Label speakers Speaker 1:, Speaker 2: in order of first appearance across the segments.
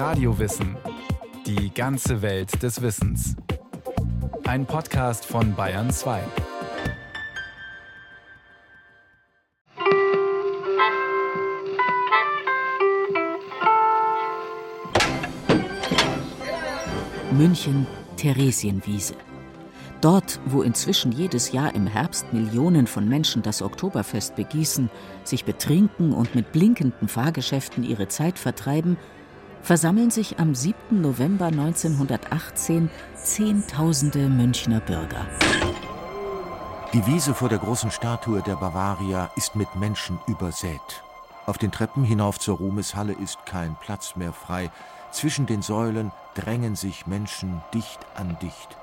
Speaker 1: Radiowissen. Die ganze Welt des Wissens. Ein Podcast von Bayern 2.
Speaker 2: München, Theresienwiese. Dort, wo inzwischen jedes Jahr im Herbst Millionen von Menschen das Oktoberfest begießen, sich betrinken und mit blinkenden Fahrgeschäften ihre Zeit vertreiben, versammeln sich am 7. November 1918 Zehntausende Münchner Bürger.
Speaker 3: Die Wiese vor der großen Statue der Bavaria ist mit Menschen übersät. Auf den Treppen hinauf zur Ruhmeshalle ist kein Platz mehr frei. Zwischen den Säulen drängen sich Menschen dicht an dicht.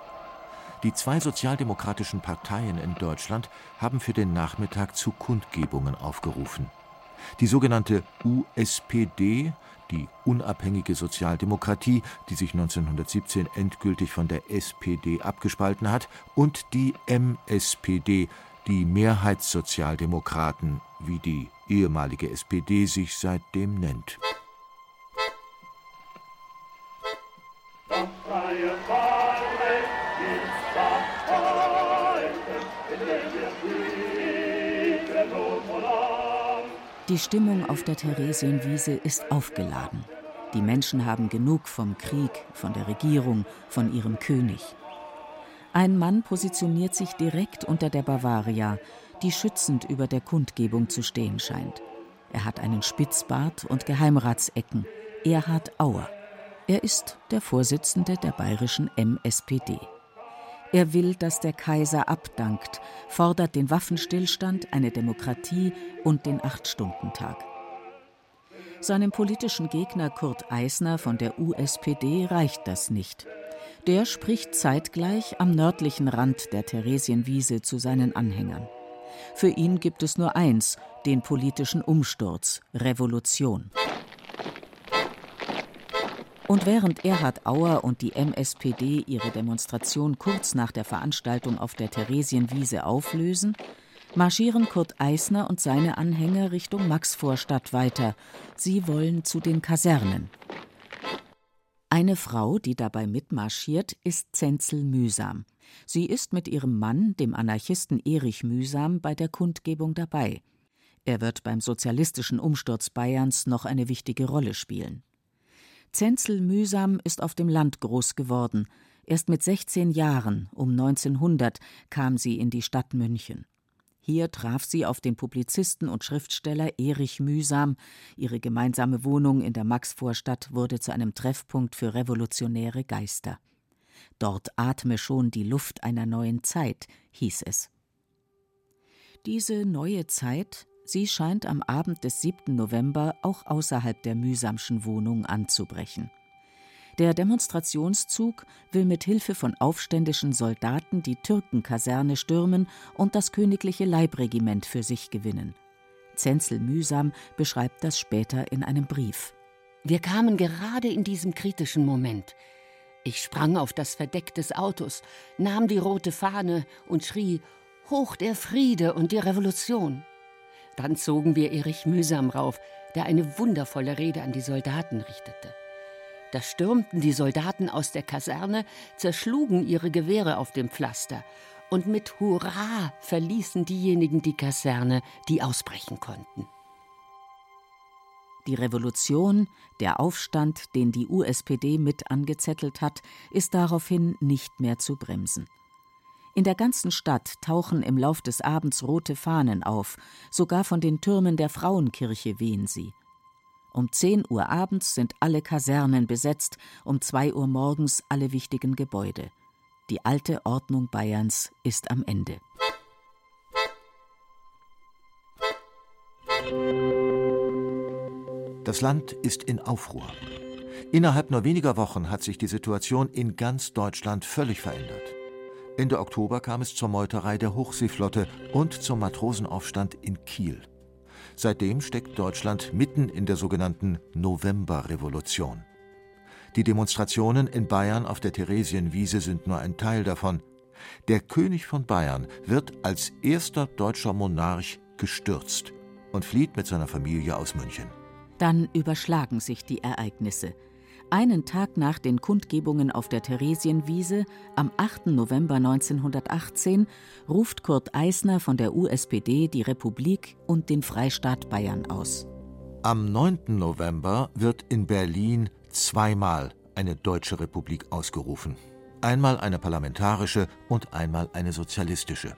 Speaker 3: Die zwei sozialdemokratischen Parteien in Deutschland haben für den Nachmittag zu Kundgebungen aufgerufen. Die sogenannte USPD, die unabhängige Sozialdemokratie, die sich 1917 endgültig von der SPD abgespalten hat, und die MSPD, die Mehrheitssozialdemokraten, wie die ehemalige SPD sich seitdem nennt.
Speaker 2: Die Stimmung auf der Theresienwiese ist aufgeladen. Die Menschen haben genug vom Krieg, von der Regierung, von ihrem König. Ein Mann positioniert sich direkt unter der Bavaria, die schützend über der Kundgebung zu stehen scheint. Er hat einen Spitzbart und Geheimratsecken. Erhard Auer. Er ist der Vorsitzende der bayerischen MSPD. Er will, dass der Kaiser abdankt, fordert den Waffenstillstand, eine Demokratie und den Acht-Stunden-Tag. Seinem politischen Gegner Kurt Eisner von der USPD reicht das nicht. Der spricht zeitgleich am nördlichen Rand der Theresienwiese zu seinen Anhängern. Für ihn gibt es nur eins, den politischen Umsturz, Revolution. Und während Erhard Auer und die MSPD ihre Demonstration kurz nach der Veranstaltung auf der Theresienwiese auflösen, marschieren Kurt Eisner und seine Anhänger Richtung Maxvorstadt weiter. Sie wollen zu den Kasernen. Eine Frau, die dabei mitmarschiert, ist Zenzel Mühsam. Sie ist mit ihrem Mann, dem Anarchisten Erich Mühsam, bei der Kundgebung dabei. Er wird beim sozialistischen Umsturz Bayerns noch eine wichtige Rolle spielen. Zenzel Mühsam ist auf dem Land groß geworden. Erst mit 16 Jahren, um 1900, kam sie in die Stadt München. Hier traf sie auf den Publizisten und Schriftsteller Erich Mühsam. Ihre gemeinsame Wohnung in der Maxvorstadt wurde zu einem Treffpunkt für revolutionäre Geister. Dort atme schon die Luft einer neuen Zeit, hieß es. Diese neue Zeit Sie scheint am Abend des 7. November auch außerhalb der mühsamschen Wohnung anzubrechen. Der Demonstrationszug will mit Hilfe von aufständischen Soldaten die Türkenkaserne stürmen und das königliche Leibregiment für sich gewinnen. Zenzel Mühsam beschreibt das später in einem Brief.
Speaker 4: Wir kamen gerade in diesem kritischen Moment. Ich sprang auf das Verdeck des Autos, nahm die rote Fahne und schrie: Hoch der Friede und die Revolution! Dann zogen wir Erich mühsam rauf, der eine wundervolle Rede an die Soldaten richtete. Da stürmten die Soldaten aus der Kaserne, zerschlugen ihre Gewehre auf dem Pflaster, und mit Hurra verließen diejenigen die Kaserne, die ausbrechen konnten.
Speaker 2: Die Revolution, der Aufstand, den die USPD mit angezettelt hat, ist daraufhin nicht mehr zu bremsen. In der ganzen Stadt tauchen im Lauf des Abends rote Fahnen auf, sogar von den Türmen der Frauenkirche wehen sie. Um 10 Uhr abends sind alle Kasernen besetzt, um 2 Uhr morgens alle wichtigen Gebäude. Die alte Ordnung Bayerns ist am Ende.
Speaker 3: Das Land ist in Aufruhr. Innerhalb nur weniger Wochen hat sich die Situation in ganz Deutschland völlig verändert. Ende Oktober kam es zur Meuterei der Hochseeflotte und zum Matrosenaufstand in Kiel. Seitdem steckt Deutschland mitten in der sogenannten Novemberrevolution. Die Demonstrationen in Bayern auf der Theresienwiese sind nur ein Teil davon. Der König von Bayern wird als erster deutscher Monarch gestürzt und flieht mit seiner Familie aus München.
Speaker 2: Dann überschlagen sich die Ereignisse. Einen Tag nach den Kundgebungen auf der Theresienwiese, am 8. November 1918, ruft Kurt Eisner von der USPD die Republik und den Freistaat Bayern aus.
Speaker 3: Am 9. November wird in Berlin zweimal eine deutsche Republik ausgerufen. Einmal eine parlamentarische und einmal eine sozialistische.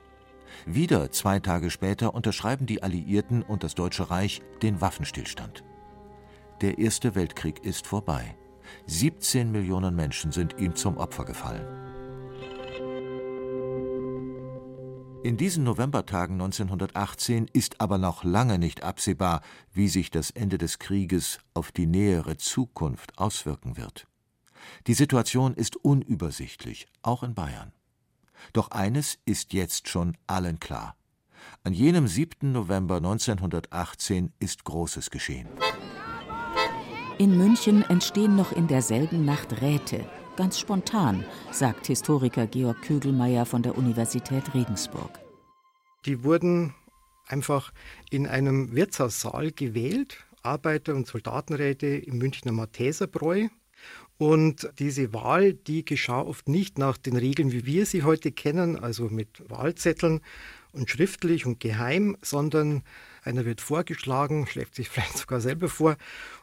Speaker 3: Wieder zwei Tage später unterschreiben die Alliierten und das Deutsche Reich den Waffenstillstand. Der Erste Weltkrieg ist vorbei. 17 Millionen Menschen sind ihm zum Opfer gefallen. In diesen Novembertagen 1918 ist aber noch lange nicht absehbar, wie sich das Ende des Krieges auf die nähere Zukunft auswirken wird. Die Situation ist unübersichtlich, auch in Bayern. Doch eines ist jetzt schon allen klar. An jenem 7. November 1918 ist Großes geschehen.
Speaker 2: In München entstehen noch in derselben Nacht Räte, ganz spontan, sagt Historiker Georg Kögelmeier von der Universität Regensburg.
Speaker 5: Die wurden einfach in einem Wirtshaussaal gewählt, Arbeiter- und Soldatenräte im Münchner Matheserbräu. Und diese Wahl, die geschah oft nicht nach den Regeln, wie wir sie heute kennen, also mit Wahlzetteln und schriftlich und geheim, sondern einer wird vorgeschlagen, schlägt sich vielleicht sogar selber vor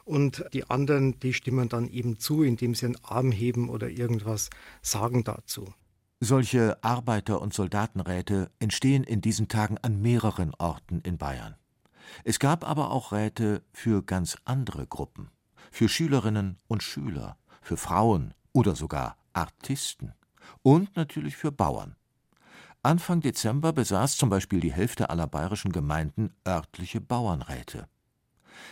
Speaker 5: und die anderen, die stimmen dann eben zu, indem sie einen Arm heben oder irgendwas sagen dazu.
Speaker 3: Solche Arbeiter- und Soldatenräte entstehen in diesen Tagen an mehreren Orten in Bayern. Es gab aber auch Räte für ganz andere Gruppen, für Schülerinnen und Schüler, für Frauen oder sogar Artisten und natürlich für Bauern. Anfang Dezember besaß zum Beispiel die Hälfte aller bayerischen Gemeinden örtliche Bauernräte.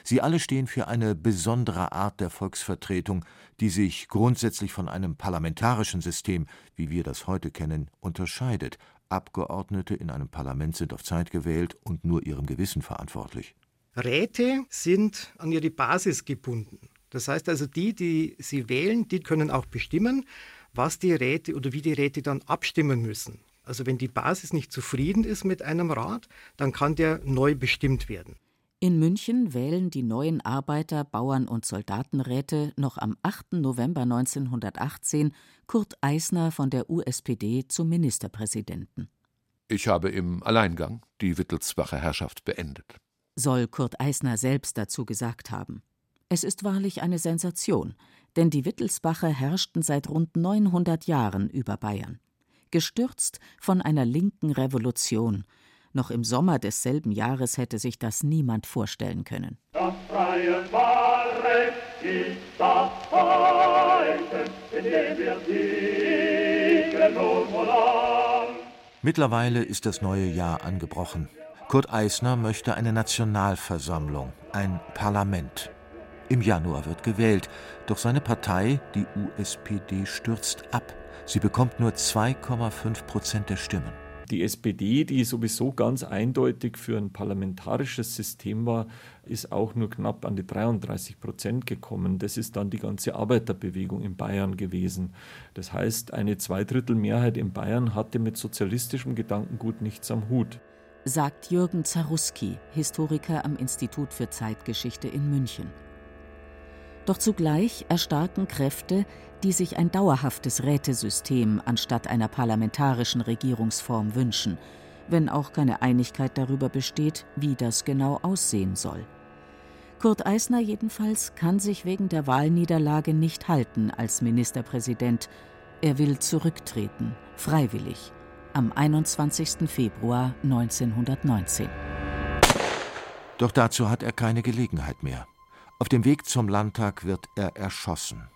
Speaker 3: Sie alle stehen für eine besondere Art der Volksvertretung, die sich grundsätzlich von einem parlamentarischen System, wie wir das heute kennen, unterscheidet. Abgeordnete in einem Parlament sind auf Zeit gewählt und nur ihrem Gewissen verantwortlich.
Speaker 5: Räte sind an ihre Basis gebunden. Das heißt also, die, die sie wählen, die können auch bestimmen, was die Räte oder wie die Räte dann abstimmen müssen. Also wenn die Basis nicht zufrieden ist mit einem Rat, dann kann der neu bestimmt werden.
Speaker 2: In München wählen die neuen Arbeiter-, Bauern- und Soldatenräte noch am 8. November 1918 Kurt Eisner von der USPD zum Ministerpräsidenten.
Speaker 6: Ich habe im Alleingang die Wittelsbacher Herrschaft beendet.
Speaker 2: Soll Kurt Eisner selbst dazu gesagt haben. Es ist wahrlich eine Sensation, denn die Wittelsbacher herrschten seit rund 900 Jahren über Bayern gestürzt von einer linken Revolution. Noch im Sommer desselben Jahres hätte sich das niemand vorstellen können. Das freie Wahlrecht ist das
Speaker 3: heute, in dem wir siegen und Mittlerweile ist das neue Jahr angebrochen. Kurt Eisner möchte eine Nationalversammlung, ein Parlament. Im Januar wird gewählt, doch seine Partei, die USPD, stürzt ab. Sie bekommt nur 2,5 Prozent der Stimmen.
Speaker 7: Die SPD, die sowieso ganz eindeutig für ein parlamentarisches System war, ist auch nur knapp an die 33 Prozent gekommen. Das ist dann die ganze Arbeiterbewegung in Bayern gewesen. Das heißt, eine Zweidrittelmehrheit in Bayern hatte mit sozialistischem Gedankengut nichts am Hut.
Speaker 2: Sagt Jürgen Zaruski, Historiker am Institut für Zeitgeschichte in München. Doch zugleich erstarken Kräfte, die sich ein dauerhaftes Rätesystem anstatt einer parlamentarischen Regierungsform wünschen, wenn auch keine Einigkeit darüber besteht, wie das genau aussehen soll. Kurt Eisner jedenfalls kann sich wegen der Wahlniederlage nicht halten als Ministerpräsident. Er will zurücktreten, freiwillig, am 21. Februar 1919.
Speaker 3: Doch dazu hat er keine Gelegenheit mehr. Auf dem Weg zum Landtag wird er erschossen.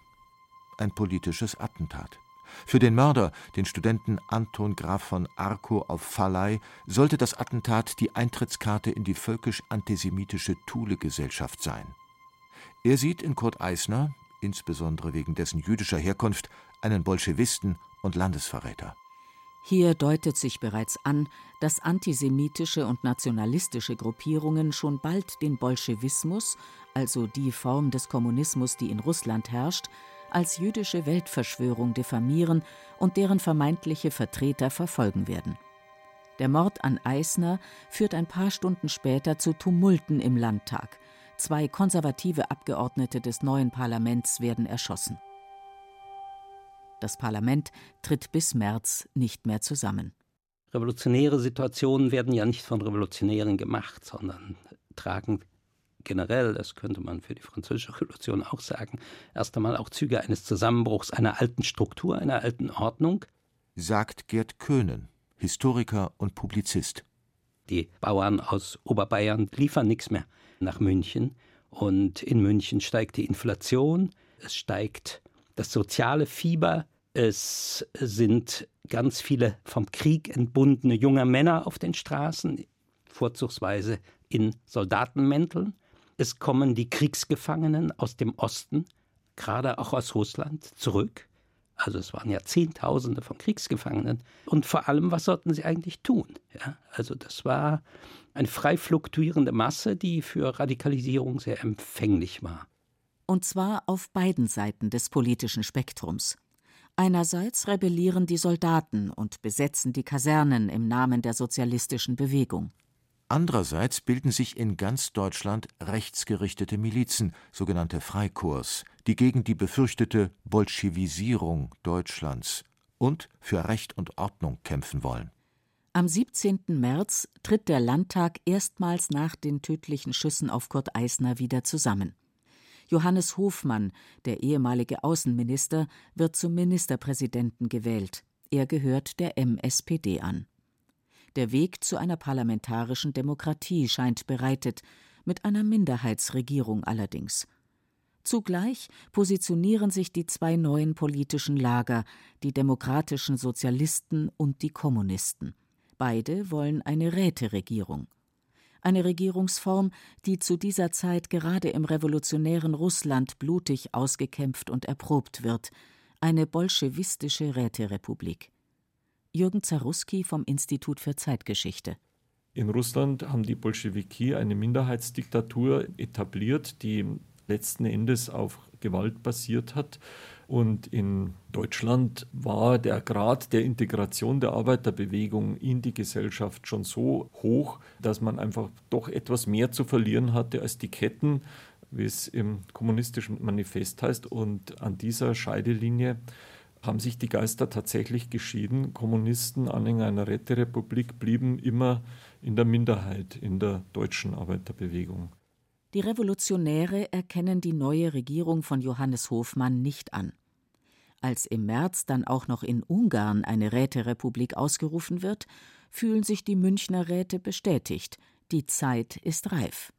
Speaker 3: Ein politisches Attentat. Für den Mörder, den Studenten Anton Graf von Arco auf Fallei, sollte das Attentat die Eintrittskarte in die völkisch-antisemitische Thule-Gesellschaft sein. Er sieht in Kurt Eisner, insbesondere wegen dessen jüdischer Herkunft, einen Bolschewisten und Landesverräter.
Speaker 2: Hier deutet sich bereits an, dass antisemitische und nationalistische Gruppierungen schon bald den Bolschewismus, also die Form des Kommunismus, die in Russland herrscht, als jüdische Weltverschwörung diffamieren und deren vermeintliche Vertreter verfolgen werden. Der Mord an Eisner führt ein paar Stunden später zu Tumulten im Landtag. Zwei konservative Abgeordnete des neuen Parlaments werden erschossen. Das Parlament tritt bis März nicht mehr zusammen.
Speaker 8: Revolutionäre Situationen werden ja nicht von Revolutionären gemacht, sondern tragen generell, das könnte man für die französische Revolution auch sagen, erst einmal auch Züge eines Zusammenbruchs einer alten Struktur, einer alten Ordnung.
Speaker 3: Sagt Gerd Köhnen, Historiker und Publizist.
Speaker 8: Die Bauern aus Oberbayern liefern nichts mehr nach München. Und in München steigt die Inflation, es steigt das soziale Fieber, es sind ganz viele vom Krieg entbundene junge Männer auf den Straßen, vorzugsweise in Soldatenmänteln. Es kommen die Kriegsgefangenen aus dem Osten, gerade auch aus Russland, zurück. Also es waren ja Zehntausende von Kriegsgefangenen. Und vor allem, was sollten sie eigentlich tun? Ja, also das war eine frei fluktuierende Masse, die für Radikalisierung sehr empfänglich war.
Speaker 2: Und zwar auf beiden Seiten des politischen Spektrums. Einerseits rebellieren die Soldaten und besetzen die Kasernen im Namen der sozialistischen Bewegung.
Speaker 3: Andererseits bilden sich in ganz Deutschland rechtsgerichtete Milizen, sogenannte Freikorps, die gegen die befürchtete Bolschewisierung Deutschlands und für Recht und Ordnung kämpfen wollen.
Speaker 2: Am 17. März tritt der Landtag erstmals nach den tödlichen Schüssen auf Kurt Eisner wieder zusammen. Johannes Hofmann, der ehemalige Außenminister, wird zum Ministerpräsidenten gewählt. Er gehört der MSPD an. Der Weg zu einer parlamentarischen Demokratie scheint bereitet, mit einer Minderheitsregierung allerdings. Zugleich positionieren sich die zwei neuen politischen Lager, die demokratischen Sozialisten und die Kommunisten. Beide wollen eine Räteregierung. Eine Regierungsform, die zu dieser Zeit gerade im revolutionären Russland blutig ausgekämpft und erprobt wird, eine bolschewistische Räterepublik. Jürgen Zaruski vom Institut für Zeitgeschichte.
Speaker 7: In Russland haben die Bolschewiki eine Minderheitsdiktatur etabliert, die letzten Endes auf Gewalt basiert hat. Und in Deutschland war der Grad der Integration der Arbeiterbewegung in die Gesellschaft schon so hoch, dass man einfach doch etwas mehr zu verlieren hatte als die Ketten, wie es im kommunistischen Manifest heißt. Und an dieser Scheidelinie haben sich die Geister tatsächlich geschieden. Kommunisten, Anhänger einer Räterepublik, blieben immer in der Minderheit in der deutschen Arbeiterbewegung.
Speaker 2: Die Revolutionäre erkennen die neue Regierung von Johannes Hofmann nicht an. Als im März dann auch noch in Ungarn eine Räterepublik ausgerufen wird, fühlen sich die Münchner Räte bestätigt, die Zeit ist reif.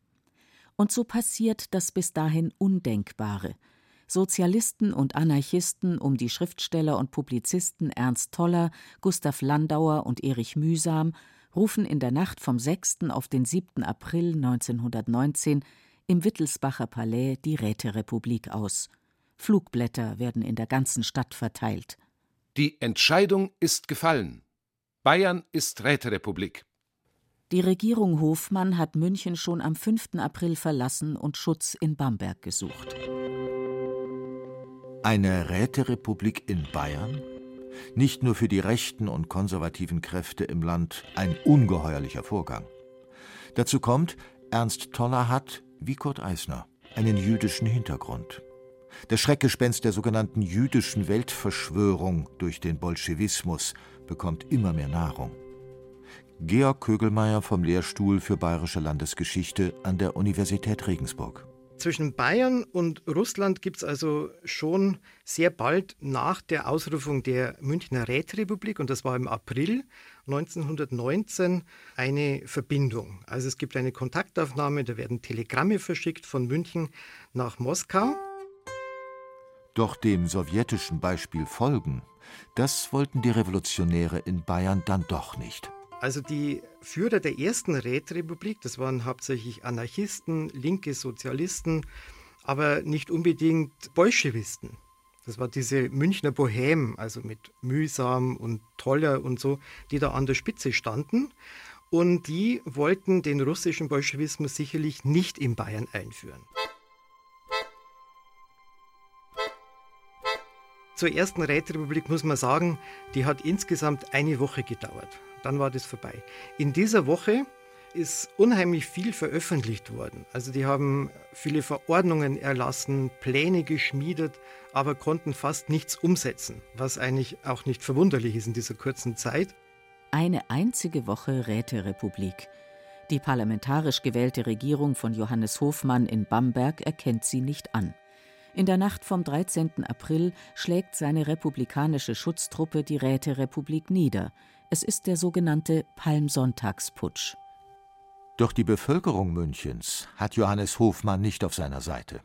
Speaker 2: Und so passiert das bis dahin Undenkbare. Sozialisten und Anarchisten um die Schriftsteller und Publizisten Ernst Toller, Gustav Landauer und Erich Mühsam rufen in der Nacht vom 6. auf den 7. April 1919 im Wittelsbacher Palais die Räterepublik aus. Flugblätter werden in der ganzen Stadt verteilt.
Speaker 6: Die Entscheidung ist gefallen. Bayern ist Räterepublik.
Speaker 2: Die Regierung Hofmann hat München schon am 5. April verlassen und Schutz in Bamberg gesucht.
Speaker 3: Eine Räterepublik in Bayern? Nicht nur für die rechten und konservativen Kräfte im Land ein ungeheuerlicher Vorgang. Dazu kommt, Ernst Toller hat, wie Kurt Eisner, einen jüdischen Hintergrund. Das Schreckgespenst der sogenannten jüdischen Weltverschwörung durch den Bolschewismus bekommt immer mehr Nahrung. Georg Kögelmeier vom Lehrstuhl für Bayerische Landesgeschichte an der Universität Regensburg.
Speaker 5: Zwischen Bayern und Russland gibt es also schon sehr bald nach der Ausrufung der Münchner Räterepublik, und das war im April 1919, eine Verbindung. Also es gibt eine Kontaktaufnahme, da werden Telegramme verschickt von München nach Moskau.
Speaker 3: Doch dem sowjetischen Beispiel folgen, das wollten die Revolutionäre in Bayern dann doch nicht.
Speaker 5: Also die Führer der ersten Räterepublik, das waren hauptsächlich Anarchisten, linke Sozialisten, aber nicht unbedingt Bolschewisten. Das war diese Münchner Bohème, also mit Mühsam und Toller und so, die da an der Spitze standen. Und die wollten den russischen Bolschewismus sicherlich nicht in Bayern einführen. Zur ersten Räterepublik muss man sagen, die hat insgesamt eine Woche gedauert. Dann war das vorbei. In dieser Woche ist unheimlich viel veröffentlicht worden. Also die haben viele Verordnungen erlassen, Pläne geschmiedet, aber konnten fast nichts umsetzen, was eigentlich auch nicht verwunderlich ist in dieser kurzen Zeit.
Speaker 2: Eine einzige Woche Räterepublik. Die parlamentarisch gewählte Regierung von Johannes Hofmann in Bamberg erkennt sie nicht an. In der Nacht vom 13. April schlägt seine republikanische Schutztruppe die Räterepublik nieder. Es ist der sogenannte Palmsonntagsputsch.
Speaker 3: Doch die Bevölkerung Münchens hat Johannes Hofmann nicht auf seiner Seite.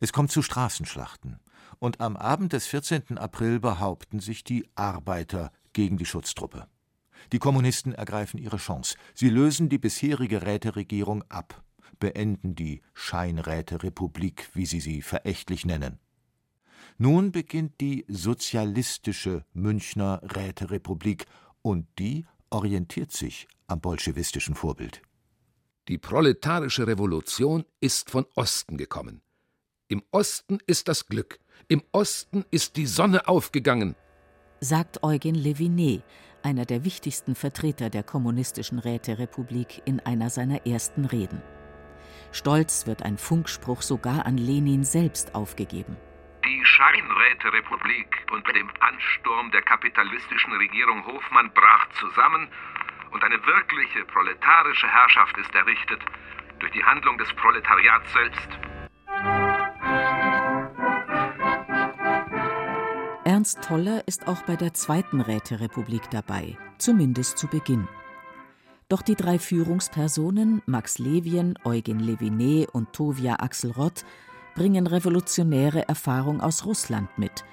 Speaker 3: Es kommt zu Straßenschlachten. Und am Abend des 14. April behaupten sich die Arbeiter gegen die Schutztruppe. Die Kommunisten ergreifen ihre Chance. Sie lösen die bisherige Räteregierung ab, beenden die Scheinräterepublik, wie sie sie verächtlich nennen. Nun beginnt die sozialistische Münchner Räterepublik und die orientiert sich am bolschewistischen Vorbild.
Speaker 9: Die proletarische Revolution ist von Osten gekommen. Im Osten ist das Glück, im Osten ist die Sonne aufgegangen,
Speaker 2: sagt Eugen Levinet, einer der wichtigsten Vertreter der kommunistischen Räterepublik, in einer seiner ersten Reden. Stolz wird ein Funkspruch sogar an Lenin selbst aufgegeben.
Speaker 10: Die Scheinräterepublik unter dem Ansturm der kapitalistischen Regierung Hofmann brach zusammen und eine wirkliche proletarische Herrschaft ist errichtet durch die Handlung des Proletariats selbst.
Speaker 2: Ernst Toller ist auch bei der Zweiten Räterepublik dabei, zumindest zu Beginn. Doch die drei Führungspersonen, Max Levien, Eugen Levinet und Tovia Axelrod, bringen revolutionäre Erfahrung aus Russland mit.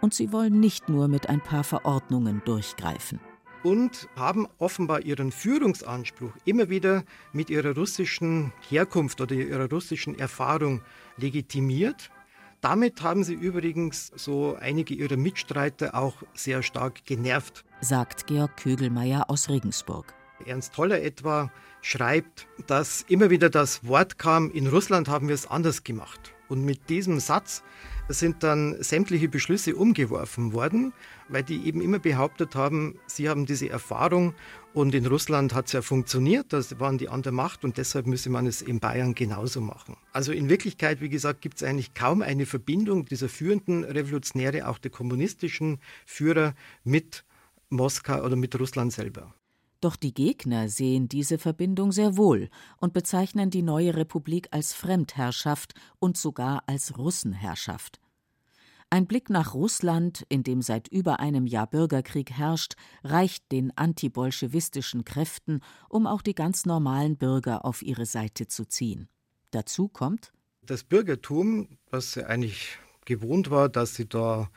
Speaker 2: Und sie wollen nicht nur mit ein paar Verordnungen durchgreifen
Speaker 5: und haben offenbar ihren Führungsanspruch immer wieder mit ihrer russischen Herkunft oder ihrer russischen Erfahrung legitimiert. Damit haben sie übrigens so einige ihrer Mitstreiter auch sehr stark genervt,
Speaker 2: sagt Georg Kögelmeier aus Regensburg.
Speaker 5: Ernst Toller etwa schreibt, dass immer wieder das Wort kam, in Russland haben wir es anders gemacht. Und mit diesem Satz sind dann sämtliche Beschlüsse umgeworfen worden, weil die eben immer behauptet haben, sie haben diese Erfahrung und in Russland hat es ja funktioniert, das waren die an der Macht und deshalb müsse man es in Bayern genauso machen. Also in Wirklichkeit, wie gesagt, gibt es eigentlich kaum eine Verbindung dieser führenden Revolutionäre, auch der kommunistischen Führer mit Moskau oder mit Russland selber.
Speaker 2: Doch die Gegner sehen diese Verbindung sehr wohl und bezeichnen die neue Republik als Fremdherrschaft und sogar als Russenherrschaft. Ein Blick nach Russland, in dem seit über einem Jahr Bürgerkrieg herrscht, reicht den antibolschewistischen Kräften, um auch die ganz normalen Bürger auf ihre Seite zu ziehen. Dazu kommt
Speaker 5: das Bürgertum, was eigentlich gewohnt war, dass sie da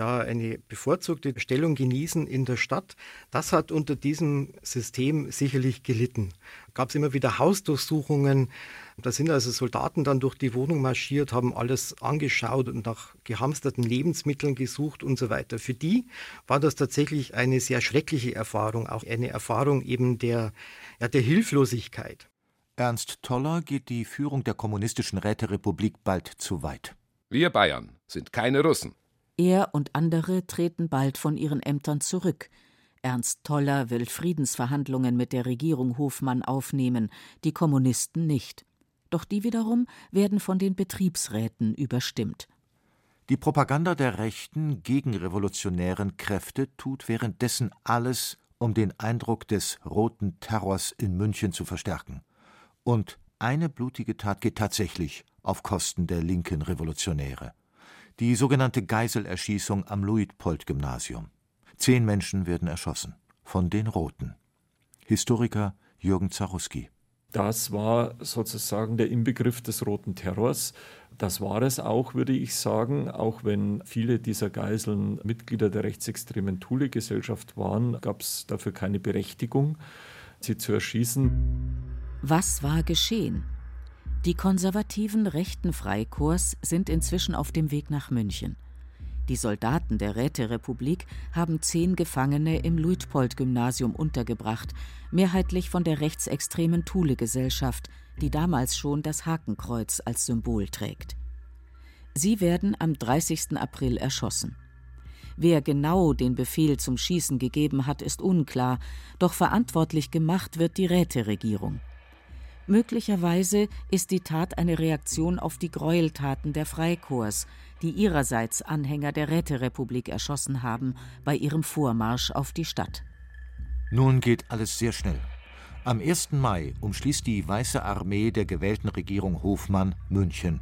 Speaker 5: ja, eine bevorzugte Stellung genießen in der Stadt. Das hat unter diesem System sicherlich gelitten. Gab es immer wieder Hausdurchsuchungen. Da sind also Soldaten dann durch die Wohnung marschiert, haben alles angeschaut und nach gehamsterten Lebensmitteln gesucht und so weiter. Für die war das tatsächlich eine sehr schreckliche Erfahrung, auch eine Erfahrung eben der, ja, der Hilflosigkeit.
Speaker 3: Ernst Toller geht die Führung der kommunistischen Räterepublik bald zu weit.
Speaker 9: Wir Bayern sind keine Russen.
Speaker 2: Er und andere treten bald von ihren Ämtern zurück. Ernst Toller will Friedensverhandlungen mit der Regierung Hofmann aufnehmen, die Kommunisten nicht. Doch die wiederum werden von den Betriebsräten überstimmt.
Speaker 3: Die Propaganda der rechten, gegenrevolutionären Kräfte tut währenddessen alles, um den Eindruck des roten Terrors in München zu verstärken. Und eine blutige Tat geht tatsächlich auf Kosten der linken Revolutionäre die sogenannte Geiselerschießung am Luitpold-Gymnasium. Zehn Menschen werden erschossen, von den Roten. Historiker Jürgen Zaruski.
Speaker 7: Das war sozusagen der Inbegriff des roten Terrors. Das war es auch, würde ich sagen, auch wenn viele dieser Geiseln Mitglieder der rechtsextremen Thule-Gesellschaft waren, gab es dafür keine Berechtigung, sie zu erschießen.
Speaker 2: Was war geschehen? Die konservativen rechten Freikorps sind inzwischen auf dem Weg nach München. Die Soldaten der Räterepublik haben zehn Gefangene im Luitpold-Gymnasium untergebracht, mehrheitlich von der rechtsextremen Thule-Gesellschaft, die damals schon das Hakenkreuz als Symbol trägt. Sie werden am 30. April erschossen. Wer genau den Befehl zum Schießen gegeben hat, ist unklar, doch verantwortlich gemacht wird die Räteregierung. Möglicherweise ist die Tat eine Reaktion auf die Gräueltaten der Freikorps, die ihrerseits Anhänger der Räterepublik erschossen haben bei ihrem Vormarsch auf die Stadt.
Speaker 3: Nun geht alles sehr schnell. Am 1. Mai umschließt die Weiße Armee der gewählten Regierung Hofmann München.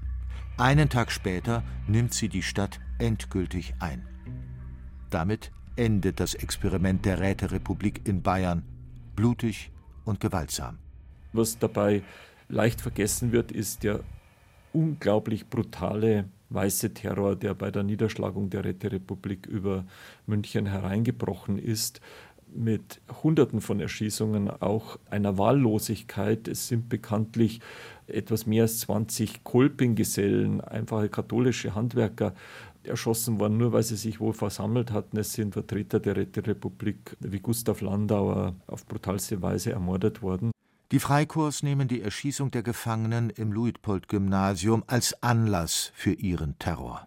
Speaker 3: Einen Tag später nimmt sie die Stadt endgültig ein. Damit endet das Experiment der Räterepublik in Bayern blutig und gewaltsam.
Speaker 7: Was dabei leicht vergessen wird, ist der unglaublich brutale weiße Terror, der bei der Niederschlagung der Räterepublik über München hereingebrochen ist, mit Hunderten von Erschießungen, auch einer Wahllosigkeit. Es sind bekanntlich etwas mehr als 20 Kolpinggesellen, einfache katholische Handwerker, erschossen worden, nur weil sie sich wohl versammelt hatten. Es sind Vertreter der Räterepublik wie Gustav Landauer auf brutalste Weise ermordet worden.
Speaker 3: Die Freikorps nehmen die Erschießung der Gefangenen im Luitpold-Gymnasium als Anlass für ihren Terror.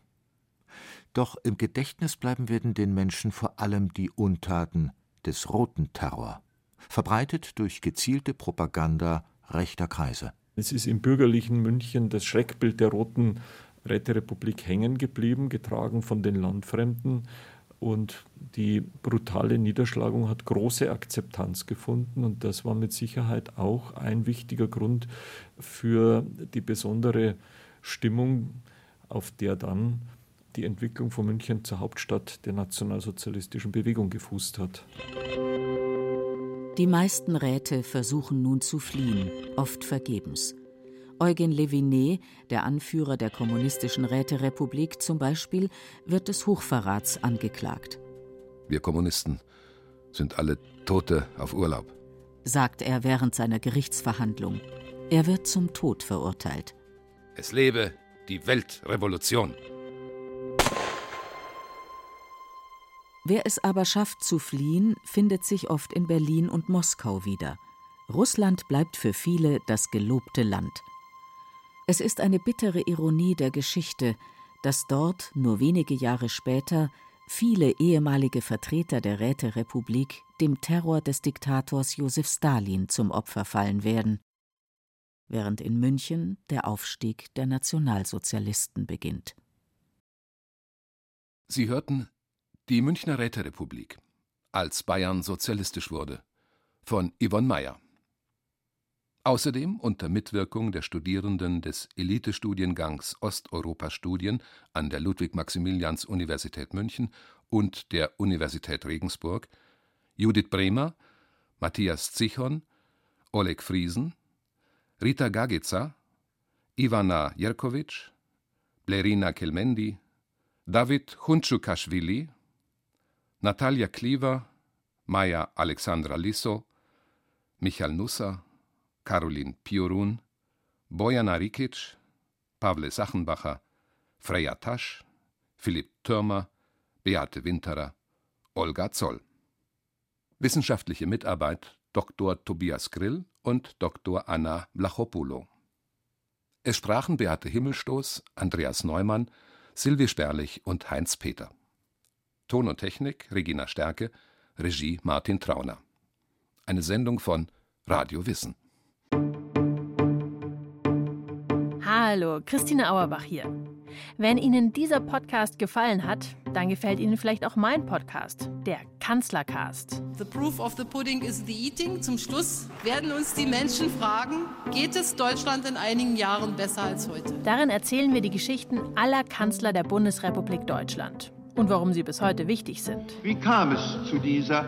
Speaker 3: Doch im Gedächtnis bleiben werden den Menschen vor allem die Untaten des Roten Terror, verbreitet durch gezielte Propaganda rechter Kreise.
Speaker 7: Es ist im bürgerlichen München das Schreckbild der Roten Räterepublik hängen geblieben, getragen von den Landfremden. Und die brutale Niederschlagung hat große Akzeptanz gefunden und das war mit Sicherheit auch ein wichtiger Grund für die besondere Stimmung, auf der dann die Entwicklung von München zur Hauptstadt der nationalsozialistischen Bewegung gefußt hat.
Speaker 2: Die meisten Räte versuchen nun zu fliehen, oft vergebens. Eugen Levinet, der Anführer der kommunistischen Räterepublik zum Beispiel, wird des Hochverrats angeklagt.
Speaker 9: Wir Kommunisten sind alle Tote auf Urlaub,
Speaker 2: sagt er während seiner Gerichtsverhandlung. Er wird zum Tod verurteilt.
Speaker 9: Es lebe die Weltrevolution.
Speaker 2: Wer es aber schafft zu fliehen, findet sich oft in Berlin und Moskau wieder. Russland bleibt für viele das gelobte Land. Es ist eine bittere Ironie der Geschichte, dass dort nur wenige Jahre später viele ehemalige Vertreter der Räterepublik dem Terror des Diktators Josef Stalin zum Opfer fallen werden, während in München der Aufstieg der Nationalsozialisten beginnt.
Speaker 9: Sie hörten Die Münchner Räterepublik, als Bayern sozialistisch wurde, von Yvonne Meyer. Außerdem unter Mitwirkung der Studierenden des Elitestudiengangs Osteuropa-Studien an der Ludwig-Maximilians-Universität München und der Universität Regensburg Judith Bremer, Matthias Zichon, Oleg Friesen, Rita Gagica, Ivana Jerkovic, Blerina Kelmendi, David Hundschukaschwili, Natalia Kliver, Maja Alexandra Lisso, Michael Nusser, Karolin Piorun, Bojana Rikic, Pawle Sachenbacher, Freya Tasch, Philipp Türmer, Beate Winterer, Olga Zoll. Wissenschaftliche Mitarbeit Dr. Tobias Grill und Dr. Anna Vlachopoulou. Es sprachen Beate Himmelstoß, Andreas Neumann, Silvi Sperlich und Heinz Peter. Ton und Technik Regina Stärke, Regie Martin Trauner. Eine Sendung von Radio Wissen.
Speaker 11: Hallo, Christine Auerbach hier. Wenn Ihnen dieser Podcast gefallen hat, dann gefällt Ihnen vielleicht auch mein Podcast, der Kanzlercast.
Speaker 12: The proof of the pudding is the eating. Zum Schluss werden uns die Menschen fragen, geht es Deutschland in einigen Jahren besser als heute?
Speaker 11: Darin erzählen wir die Geschichten aller Kanzler der Bundesrepublik Deutschland und warum sie bis heute wichtig sind.
Speaker 13: Wie kam es zu dieser